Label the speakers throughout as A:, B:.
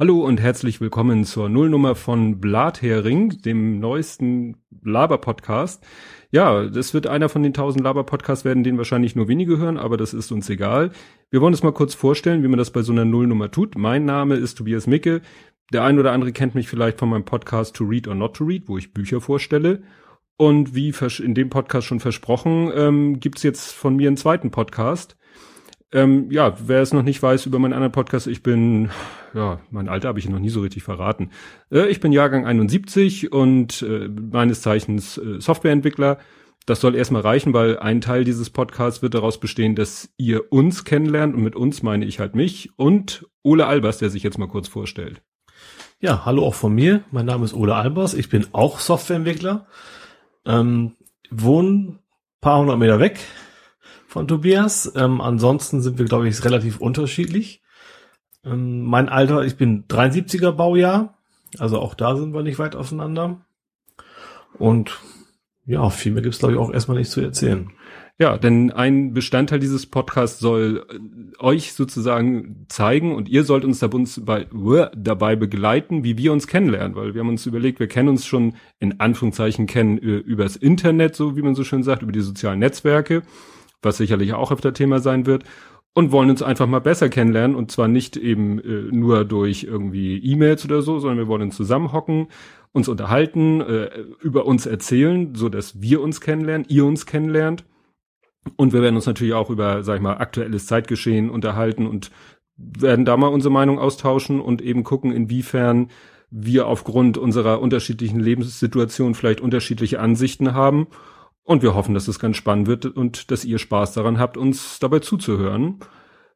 A: Hallo und herzlich willkommen zur Nullnummer von Blathering, dem neuesten Laber-Podcast. Ja, das wird einer von den tausend Laber-Podcasts werden, den wahrscheinlich nur wenige hören, aber das ist uns egal. Wir wollen uns mal kurz vorstellen, wie man das bei so einer Nullnummer tut. Mein Name ist Tobias Micke. Der ein oder andere kennt mich vielleicht von meinem Podcast To Read or Not to Read, wo ich Bücher vorstelle. Und wie in dem Podcast schon versprochen, ähm, gibt's jetzt von mir einen zweiten Podcast. Ähm, ja, wer es noch nicht weiß über meinen anderen Podcast, ich bin, ja, mein Alter habe ich noch nie so richtig verraten. Äh, ich bin Jahrgang 71 und äh, meines Zeichens äh, Softwareentwickler. Das soll erstmal reichen, weil ein Teil dieses Podcasts wird daraus bestehen, dass ihr uns kennenlernt und mit uns meine ich halt mich und Ole Albers, der sich jetzt mal kurz vorstellt.
B: Ja, hallo auch von mir. Mein Name ist Ole Albers. Ich bin auch Softwareentwickler. Ähm, wohne paar hundert Meter weg von Tobias. Ähm, ansonsten sind wir, glaube ich, relativ unterschiedlich. Ähm, mein Alter, ich bin 73er Baujahr, also auch da sind wir nicht weit auseinander. Und ja, viel mehr gibt's glaube ich, auch erstmal nicht zu erzählen.
A: Ja, denn ein Bestandteil dieses Podcasts soll äh, euch sozusagen zeigen und ihr sollt uns dabei begleiten, wie wir uns kennenlernen, weil wir haben uns überlegt, wir kennen uns schon in Anführungszeichen kennen äh, übers Internet, so wie man so schön sagt, über die sozialen Netzwerke was sicherlich auch öfter Thema sein wird, und wollen uns einfach mal besser kennenlernen und zwar nicht eben äh, nur durch irgendwie E-Mails oder so, sondern wir wollen zusammenhocken, uns unterhalten, äh, über uns erzählen, so dass wir uns kennenlernen, ihr uns kennenlernt. Und wir werden uns natürlich auch über, sag ich mal, aktuelles Zeitgeschehen unterhalten und werden da mal unsere Meinung austauschen und eben gucken, inwiefern wir aufgrund unserer unterschiedlichen Lebenssituation vielleicht unterschiedliche Ansichten haben und wir hoffen, dass es ganz spannend wird und dass ihr Spaß daran habt, uns dabei zuzuhören.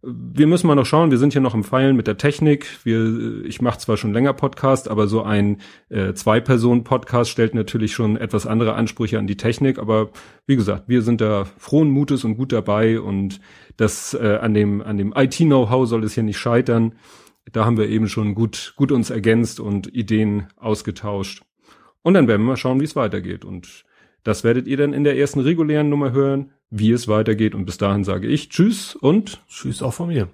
A: Wir müssen mal noch schauen, wir sind hier noch im Feilen mit der Technik. Wir, ich mache zwar schon länger Podcast, aber so ein äh, Zwei-Personen-Podcast stellt natürlich schon etwas andere Ansprüche an die Technik. Aber wie gesagt, wir sind da frohen Mutes und gut dabei und das äh, an dem, an dem IT-Know-how soll es hier nicht scheitern. Da haben wir eben schon gut, gut uns ergänzt und Ideen ausgetauscht. Und dann werden wir mal schauen, wie es weitergeht. Und das werdet ihr dann in der ersten regulären Nummer hören, wie es weitergeht. Und bis dahin sage ich Tschüss und
B: Tschüss auch von mir.